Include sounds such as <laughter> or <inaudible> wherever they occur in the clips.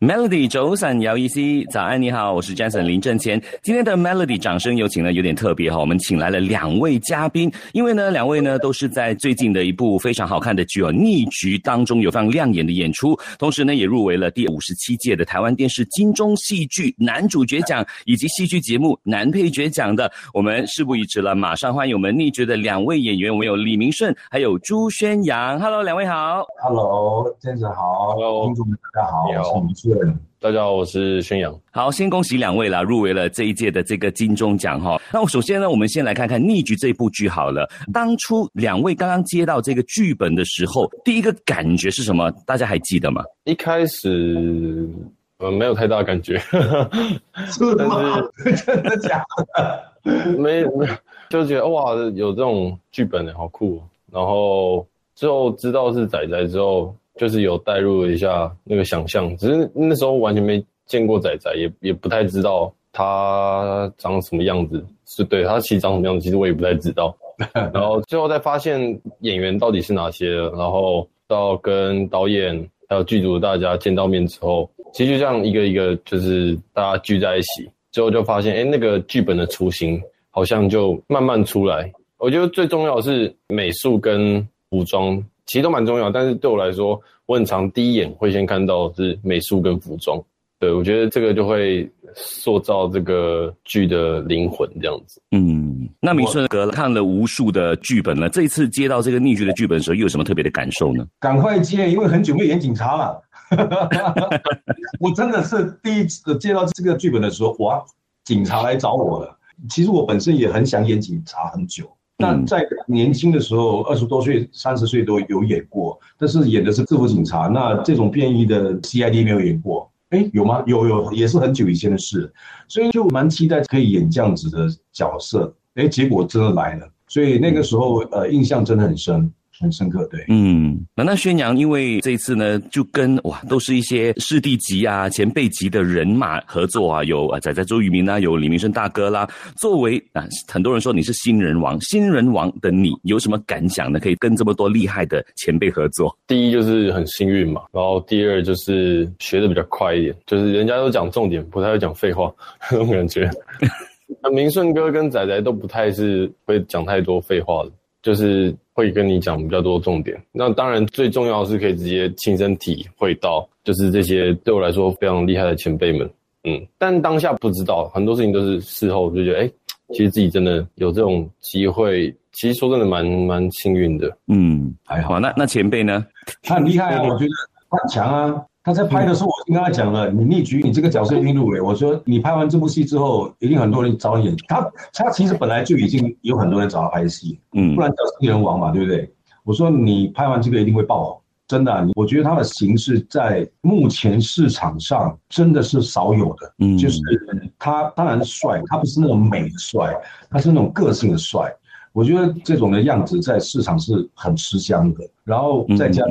Melody 走散摇一 C，早安你好，我是 Jason 林正前。今天的 Melody 掌声有请呢，有点特别哈，我们请来了两位嘉宾，因为呢，两位呢都是在最近的一部非常好看的剧哦《逆局》当中有非常亮眼的演出，同时呢也入围了第五十七届的台湾电视金钟戏剧男主角奖以及戏剧节目男配角奖的。我们事不宜迟了，马上欢迎我们《逆局》的两位演员，我们有李明顺还有朱宣阳。Hello，两位好。Hello，Jason 好。Hello，听众们大家好。你好。大家好，我是宣阳。好，先恭喜两位啦，入围了这一届的这个金钟奖哈。那我首先呢，我们先来看看《逆局》这部剧好了。当初两位刚刚接到这个剧本的时候，第一个感觉是什么？大家还记得吗？一开始呃没有太大感觉，<laughs> 是吗？真的假的？没没，就觉得哇，有这种剧本好酷。然后之后知道是仔仔之后。就是有带入了一下那个想象，只是那时候完全没见过仔仔，也也不太知道他长什么样子。是对他其实长什么样子，其实我也不太知道。<laughs> 然后最后再发现演员到底是哪些，然后到跟导演还有剧组的大家见到面之后，其实就这样一个一个就是大家聚在一起，最后就发现，哎，那个剧本的雏形好像就慢慢出来。我觉得最重要的是美术跟服装。其实都蛮重要，但是对我来说，我很常第一眼会先看到是美术跟服装。对我觉得这个就会塑造这个剧的灵魂，这样子。嗯，那明顺哥看了无数的剧本了，这一次接到这个逆剧的剧本的时候，又有什么特别的感受呢？赶快接，因为很久没演警察了。<laughs> 我真的是第一次接到这个剧本的时候，哇，警察来找我了。其实我本身也很想演警察很久。那在年轻的时候，二十多岁、三十岁都有演过，但是演的是制服警察。那这种变异的 CID 没有演过，哎，有吗？有有，也是很久以前的事，所以就蛮期待可以演这样子的角色。哎，结果真的来了，所以那个时候呃，印象真的很深。很深刻，对，嗯，那那宣扬，因为这一次呢，就跟哇，都是一些师弟级啊、前辈级的人马合作啊，有啊仔仔周渝民啊，有李明顺大哥啦。作为啊，很多人说你是新人王，新人王的你有什么感想呢？可以跟这么多厉害的前辈合作，第一就是很幸运嘛，然后第二就是学的比较快一点，就是人家都讲重点，不太会讲废话 <laughs> 那种感觉。<laughs> 那明顺哥跟仔仔都不太是会讲太多废话的。就是会跟你讲比较多重点，那当然最重要的是可以直接亲身体会到，就是这些对我来说非常厉害的前辈们，嗯，但当下不知道很多事情都是事后就觉得，哎，其实自己真的有这种机会，其实说真的蛮蛮幸运的，嗯，还好。那那前辈呢？他很厉害啊，我觉得他很强啊。他在拍的时候，我跟他讲了，你逆局，你这个角色一定入围。我说你拍完这部戏之后，一定很多人找你演。他他其实本来就已经有很多人找他拍戏，嗯，不然叫新人王嘛，对不对？我说你拍完这个一定会爆红，真的。我觉得他的形式在目前市场上真的是少有的，嗯，就是他当然帅，他不是那种美的帅，他是那种个性的帅。我觉得这种的样子在市场是很吃香的，然后再加。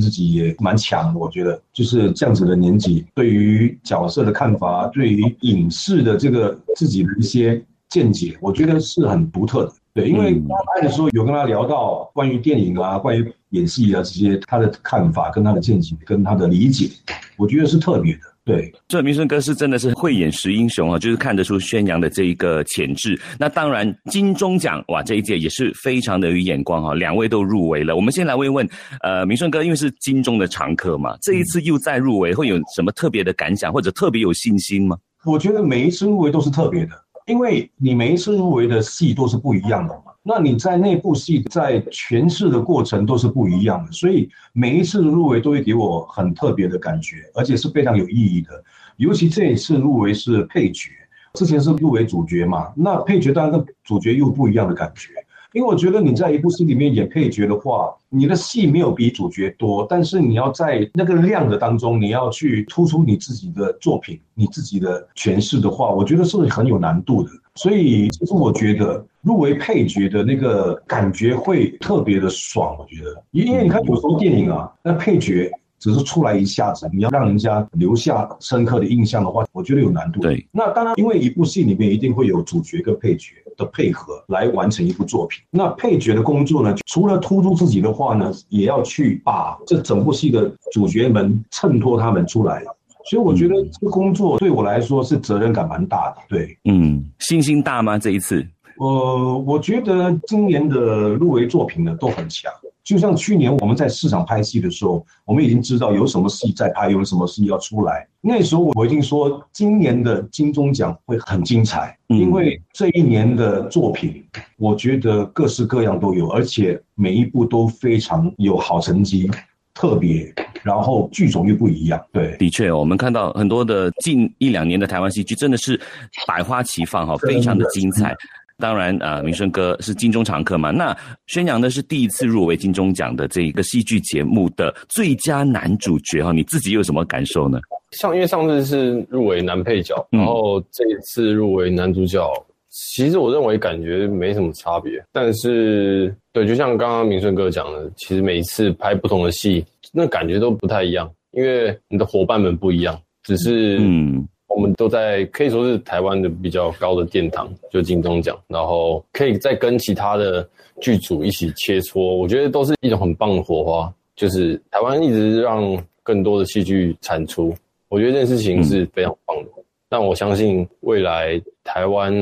自己也蛮强，我觉得就是这样子的年纪，对于角色的看法，对于影视的这个自己的一些见解，我觉得是很独特的。对，因为刚拍的时候有跟他聊到关于电影啊、关于演戏啊这些，他的看法跟他的见解跟他的理解，我觉得是特别的。对，这明顺哥是真的是慧眼识英雄啊，就是看得出宣扬的这一个潜质。那当然，金钟奖哇，这一届也是非常的有眼光哈，两位都入围了。我们先来问一问，呃，明顺哥，因为是金钟的常客嘛，这一次又再入围，会有什么特别的感想，或者特别有信心吗？我觉得每一次入围都是特别的，因为你每一次入围的戏都是不一样的嘛。那你在那部戏在诠释的过程都是不一样的，所以每一次的入围都会给我很特别的感觉，而且是非常有意义的。尤其这一次入围是配角，之前是入围主角嘛，那配角当然跟主角又不一样的感觉。因为我觉得你在一部戏里面演配角的话，你的戏没有比主角多，但是你要在那个量的当中，你要去突出你自己的作品、你自己的诠释的话，我觉得是很有难度的。所以其实我觉得入围配角的那个感觉会特别的爽。我觉得，因为你看有时候电影啊，那配角。只是出来一下子，你要让人家留下深刻的印象的话，我觉得有难度。对，那当然，因为一部戏里面一定会有主角跟配角的配合来完成一部作品。那配角的工作呢，除了突出自己的话呢，也要去把这整部戏的主角们衬托他们出来，所以我觉得这个工作对我来说是责任感蛮大的。对，嗯，信心大吗？这一次？呃，我觉得今年的入围作品呢都很强。就像去年我们在市场拍戏的时候，我们已经知道有什么戏在拍，有什么戏要出来。那时候我已经说，今年的金钟奖会很精彩，因为这一年的作品，我觉得各式各样都有，而且每一部都非常有好成绩，特别，然后剧种又不一样。对，的确，我们看到很多的近一两年的台湾戏剧，真的是百花齐放哈，非常的精彩。当然啊，明顺哥是金钟常客嘛。那宣扬的是第一次入围金钟奖的这一个戏剧节目的最佳男主角哈，你自己有什么感受呢？上因为上次是入围男配角，然后这一次入围男主角，其实我认为感觉没什么差别。但是对，就像刚刚明顺哥讲的，其实每一次拍不同的戏，那感觉都不太一样，因为你的伙伴们不一样，只是嗯。我们都在可以说是台湾的比较高的殿堂，就金钟奖，然后可以再跟其他的剧组一起切磋，我觉得都是一种很棒的火花。就是台湾一直让更多的戏剧产出，我觉得这件事情是非常棒的。但我相信未来台湾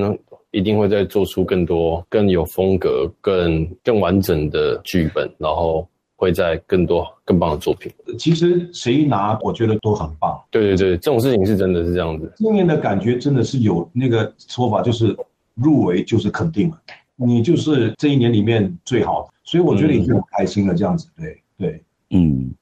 一定会再做出更多更有风格、更更完整的剧本，然后。会在更多更棒的作品。其实谁拿，我觉得都很棒。对对对，这种事情是真的是这样子。今年的感觉真的是有那个说法，就是入围就是肯定了，你就是这一年里面最好的，所以我觉得已经很开心了。这样子，对对，嗯。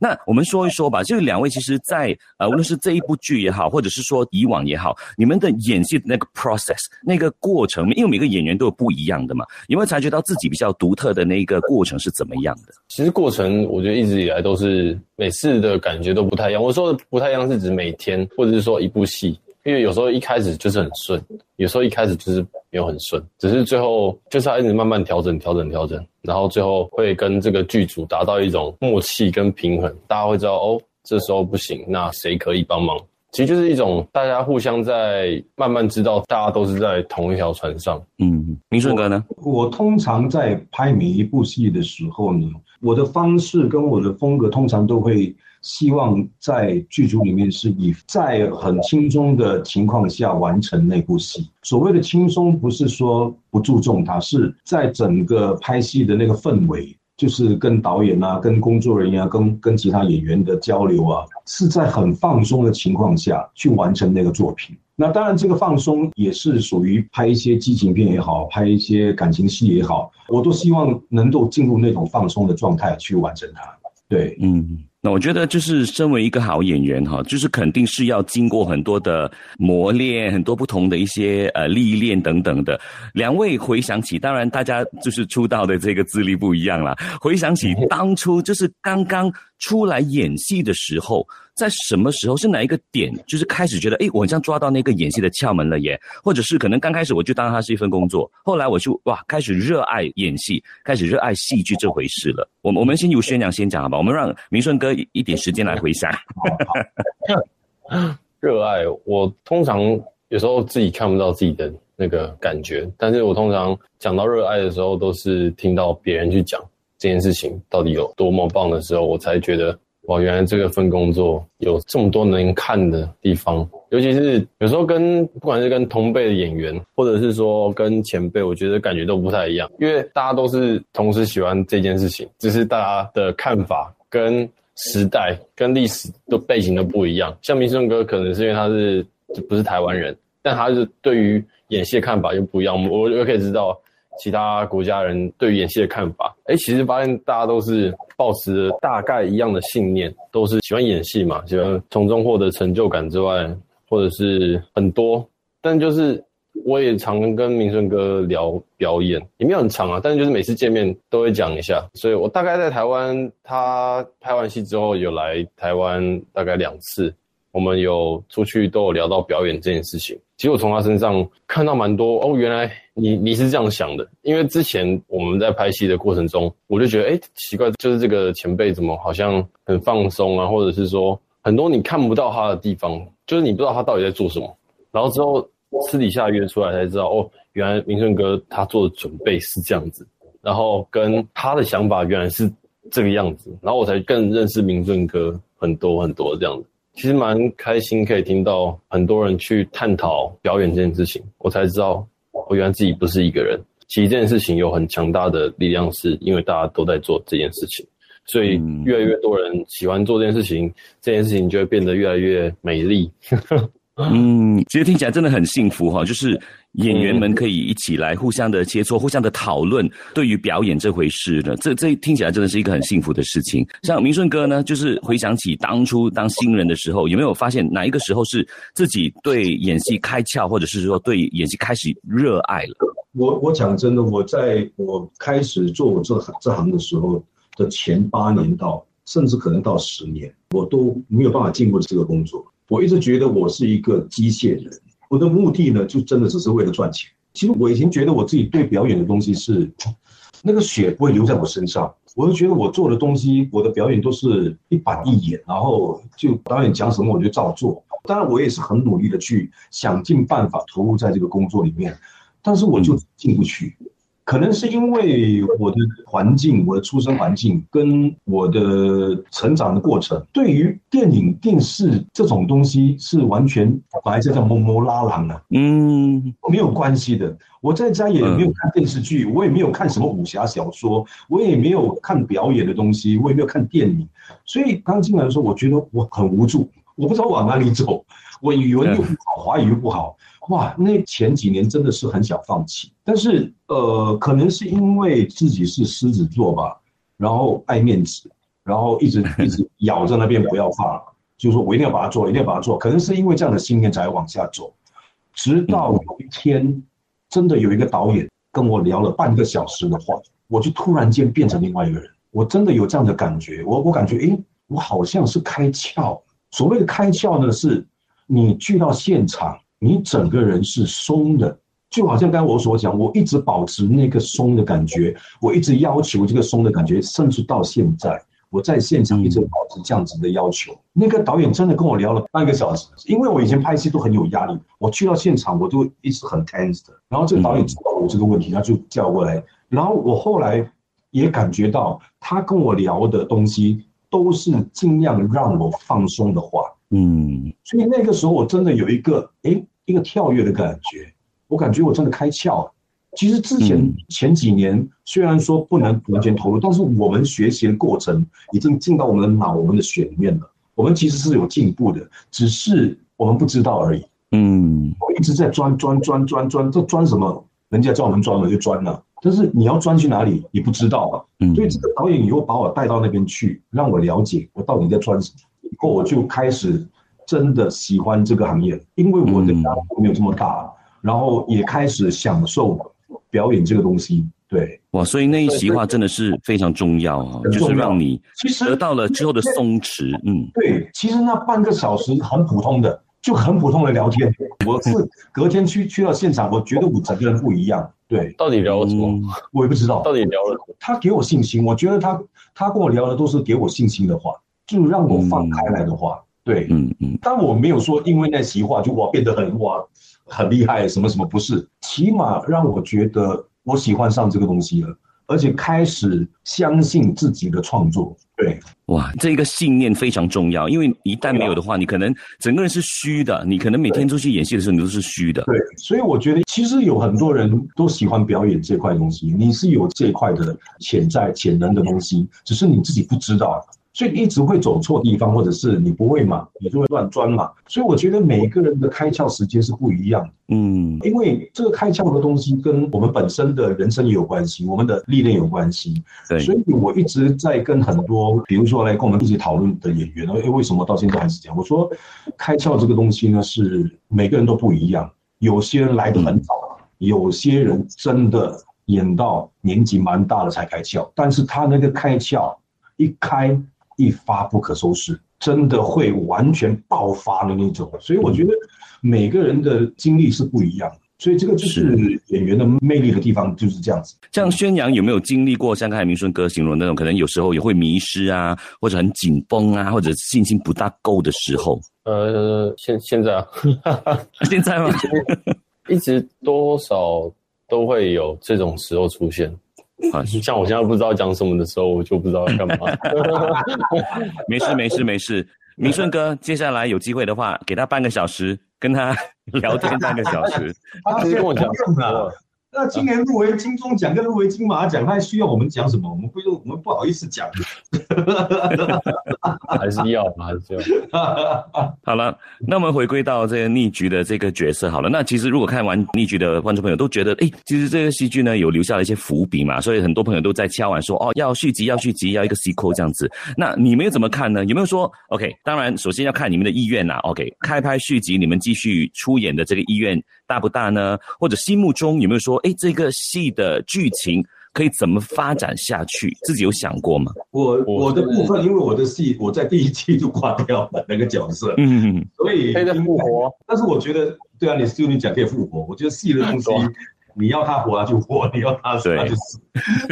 那我们说一说吧，就是两位其实，在呃，无论是这一部剧也好，或者是说以往也好，你们的演戏的那个 process 那个过程，因为每个演员都有不一样的嘛，有没有察觉到自己比较独特的那个过程是怎么样的？其实过程我觉得一直以来都是每次的感觉都不太一样。我说的不太一样是指每天，或者是说一部戏。因为有时候一开始就是很顺，有时候一开始就是没有很顺，只是最后就是要一直慢慢调整、调整、调整，然后最后会跟这个剧组达到一种默契跟平衡。大家会知道哦，这时候不行，那谁可以帮忙？其实就是一种大家互相在慢慢知道，大家都是在同一条船上。嗯，明顺哥呢？我通常在拍每一部戏的时候呢，我的方式跟我的风格通常都会。希望在剧组里面是以在很轻松的情况下完成那部戏。所谓的轻松，不是说不注重它，是在整个拍戏的那个氛围，就是跟导演啊、跟工作人员、跟跟其他演员的交流啊，是在很放松的情况下去完成那个作品。那当然，这个放松也是属于拍一些激情片也好，拍一些感情戏也好，我都希望能够进入那种放松的状态去完成它。对，嗯。那我觉得，就是身为一个好演员哈，就是肯定是要经过很多的磨练，很多不同的一些呃历练等等的。两位回想起，当然大家就是出道的这个资历不一样啦。回想起当初就是刚刚出来演戏的时候。在什么时候是哪一个点，就是开始觉得，哎，我好像抓到那个演戏的窍门了耶？或者是可能刚开始我就当它是一份工作，后来我就哇，开始热爱演戏，开始热爱戏剧这回事了。我我们先由宣讲先讲好吧？我们让明顺哥一点时间来回想。<laughs> 热爱我通常有时候自己看不到自己的那个感觉，但是我通常讲到热爱的时候，都是听到别人去讲这件事情到底有多么棒的时候，我才觉得。哇，原来这个份工作有这么多能看的地方，尤其是有时候跟不管是跟同辈的演员，或者是说跟前辈，我觉得感觉都不太一样，因为大家都是同时喜欢这件事情，只是大家的看法跟时代跟历史的背景都不一样。像明顺哥，可能是因为他是不是台湾人，但他是对于演戏的看法又不一样。我我可以知道。其他国家人对演戏的看法，哎，其实发现大家都是保持大概一样的信念，都是喜欢演戏嘛，喜欢从中获得成就感之外，或者是很多。但就是我也常跟明顺哥聊表演，也没有很长啊，但是就是每次见面都会讲一下。所以我大概在台湾，他拍完戏之后有来台湾大概两次，我们有出去都有聊到表演这件事情。其实我从他身上看到蛮多哦，原来。你你是这样想的，因为之前我们在拍戏的过程中，我就觉得，哎，奇怪，就是这个前辈怎么好像很放松啊，或者是说很多你看不到他的地方，就是你不知道他到底在做什么。然后之后私底下约出来才知道，哦，原来明顺哥他做的准备是这样子，然后跟他的想法原来是这个样子，然后我才更认识明顺哥很多很多这样子。其实蛮开心，可以听到很多人去探讨表演这件事情，我才知道，我原来自己不是一个人。其实这件事情有很强大的力量，是因为大家都在做这件事情，所以越来越多人喜欢做这件事情，这件事情就会变得越来越美丽。<laughs> 嗯，其实听起来真的很幸福哈，就是演员们可以一起来互相的切磋、互相的讨论，对于表演这回事呢，这这听起来真的是一个很幸福的事情。像明顺哥呢，就是回想起当初当新人的时候，有没有发现哪一个时候是自己对演戏开窍，或者是说对演戏开始热爱了？我我讲真的，我在我开始做我这这行的时候的前八年到，甚至可能到十年，我都没有办法进入这个工作。我一直觉得我是一个机械人，我的目的呢，就真的只是为了赚钱。其实我以前觉得我自己对表演的东西是，那个血不会流在我身上。我就觉得我做的东西，我的表演都是一板一眼，然后就导演讲什么我就照做。当然，我也是很努力的去想尽办法投入在这个工作里面，但是我就进不去。可能是因为我的环境，我的出生环境跟我的成长的过程，对于电影、电视这种东西是完全本来就叫摸摸拉郎的，嗯，没有关系的。我在家也没有看电视剧，我也没有看什么武侠小说，我也没有看表演的东西，我也没有看电影。所以刚进来的时候，我觉得我很无助，我不知道往哪里走。我语文又不好，华语又不好。哇，那前几年真的是很想放弃，但是呃，可能是因为自己是狮子座吧，然后爱面子，然后一直 <laughs> 一直咬在那边不要放，就是说我一定要把它做，一定要把它做。可能是因为这样的信念才往下走，直到有一天，真的有一个导演跟我聊了半个小时的话，我就突然间变成另外一个人。我真的有这样的感觉，我我感觉，诶，我好像是开窍。所谓的开窍呢，是你去到现场。你整个人是松的，就好像刚才我所讲，我一直保持那个松的感觉，我一直要求这个松的感觉，甚至到现在，我在现场一直保持这样子的要求。那个导演真的跟我聊了半个小时，因为我以前拍戏都很有压力，我去到现场我都一直很 tense 的。然后这个导演知道我这个问题，他就叫过来，然后我后来也感觉到他跟我聊的东西都是尽量让我放松的话，嗯，所以那个时候我真的有一个哎。一个跳跃的感觉，我感觉我真的开窍了。其实之前前几年虽然说不能完全投入，但是我们学习的过程已经进到我们的脑、我们的血里面了。我们其实是有进步的，只是我们不知道而已。嗯，我一直在钻钻钻钻钻，这钻什么？人家叫我们钻了就钻了，但是你要钻去哪里，你不知道啊。嗯，所以这个导演以后把我带到那边去，让我了解我到底在钻什么，以后我就开始。真的喜欢这个行业，因为我的压力没有这么大，然后也开始享受表演这个东西。对，哇，所以那一席话真的是非常重要啊，就是让你其实得到了之后的松弛。嗯，对，其实那半个小时很普通的，就很普通的聊天。<laughs> 我是隔天去去到现场，我觉得我整个人不一样。对，到底聊了什么？我也不知道。到底聊了？他给我信心，我觉得他他跟我聊的都是给我信心的话，就让我放开来的话。对，嗯嗯，但我没有说因为那席话就我变得很哇很厉害什么什么，不是，起码让我觉得我喜欢上这个东西了，而且开始相信自己的创作。对，哇，这个信念非常重要，因为一旦没有的话，你可能整个人是虚的，你可能每天出去演戏的时候你都是虚的。对，所以我觉得其实有很多人都喜欢表演这块东西，你是有这块的潜在潜能的东西，只是你自己不知道。所以一直会走错地方，或者是你不会嘛，你就会乱钻嘛。所以我觉得每一个人的开窍时间是不一样的，嗯，因为这个开窍的东西跟我们本身的人生也有关系，我们的历练有关系。对，所以我一直在跟很多，比如说来跟我们一起讨论的演员，哎，为什么到现在还是这样？我说，开窍这个东西呢，是每个人都不一样，有些人来的很早，有些人真的演到年纪蛮大了才开窍，但是他那个开窍一开。一发不可收拾，真的会完全爆发的那种。所以我觉得每个人的经历是不一样的，所以这个就是演员的魅力的地方，就是这样子。像宣扬有没有经历过像刚才明顺哥形容那种，可能有时候也会迷失啊，或者很紧绷啊，或者信心不大够的时候？呃，现现在啊，<laughs> 现在吗？<laughs> 一直多少都会有这种时候出现。啊，<laughs> 像我现在不知道讲什么的时候，我就不知道要干嘛。<laughs> 没事没事没事，明顺哥，接下来有机会的话，给他半个小时，跟他 <laughs> 聊天半个小时。他直接跟我讲了。那今年入围金钟奖跟入围金马奖，他还需要我们讲什么？我们不用，我们不好意思讲。<laughs> 还是要，还是要。<laughs> 好了，那我们回归到这个逆局的这个角色好了。那其实如果看完逆局的观众朋友都觉得，哎，其实这个戏剧呢有留下了一些伏笔嘛，所以很多朋友都在敲完说，哦，要续集，要续集，要一个 sequel 这样子。那你们又怎么看呢？有没有说，OK？当然，首先要看你们的意愿呐。OK，开拍续集，你们继续出演的这个意愿大不大呢？或者心目中有没有说？哎，这个戏的剧情可以怎么发展下去？自己有想过吗？我我的部分，因为我的戏我在第一季就挂掉了那个角色，嗯，所以可以复活。但是我觉得，对啊，你就你讲可以复活。我觉得戏的东西，你要他活他就活，<laughs> 你要他死他就死。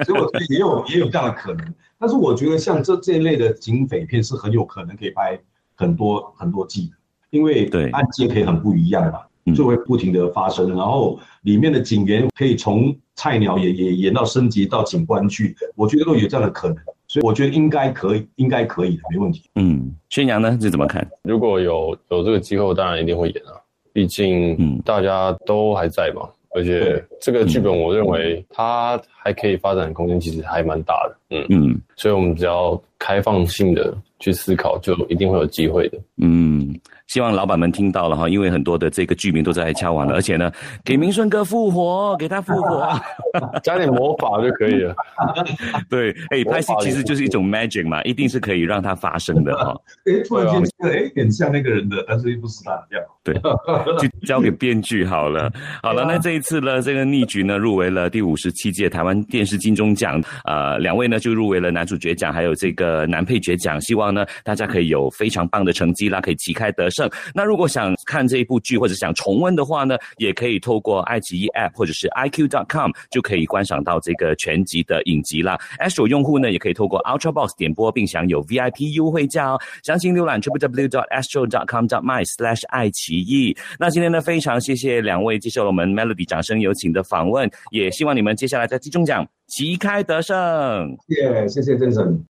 所以我觉得也有 <laughs> 也有这样的可能。但是我觉得像这这一类的警匪片是很有可能可以拍很多很多季的，因为对案件可以很不一样嘛。就会不停的发生，然后里面的警员可以从菜鸟也也演到升级到警官去，我觉得都有这样的可能，所以我觉得应该可以，应该可以的，没问题。嗯，宣阳呢？是怎么看？如果有有这个机会，当然一定会演啊，毕竟嗯。大家都还在嘛，而且这个剧本我认为它还可以发展空间，其实还蛮大的。嗯。嗯，所以我们只要开放性的去思考，就一定会有机会的。嗯。希望老板们听到了哈，因为很多的这个剧名都在敲完了，而且呢，给明顺哥复活，给他复活，<laughs> 加点魔法就可以了。<laughs> 对，哎，拍戏其实就是一种 magic 嘛，一定是可以让它发生的哈。<laughs> 哎，突然间觉得哎，很像那个人的，但是又不是他这样。对，就交给编剧好了。好了，那这一次呢，这个逆局呢入围了第五十七届台湾电视金钟奖，呃，两位呢就入围了男主角奖，还有这个呃男配角奖。希望呢大家可以有非常棒的成绩啦，可以旗开得胜。那如果想看这一部剧或者想重温的话呢，也可以透过爱奇艺 App 或者是 iQ.com 就可以观赏到这个全集的影集啦。Astro 用户呢也可以透过 UltraBox 点播并享有 VIP 优惠价哦。详情浏览 www.astro.com.my/slash 爱奇艺。那今天呢非常谢谢两位接受了我们 Melody 掌声有请的访问，也希望你们接下来在金钟奖旗开得胜。谢谢谢郑总。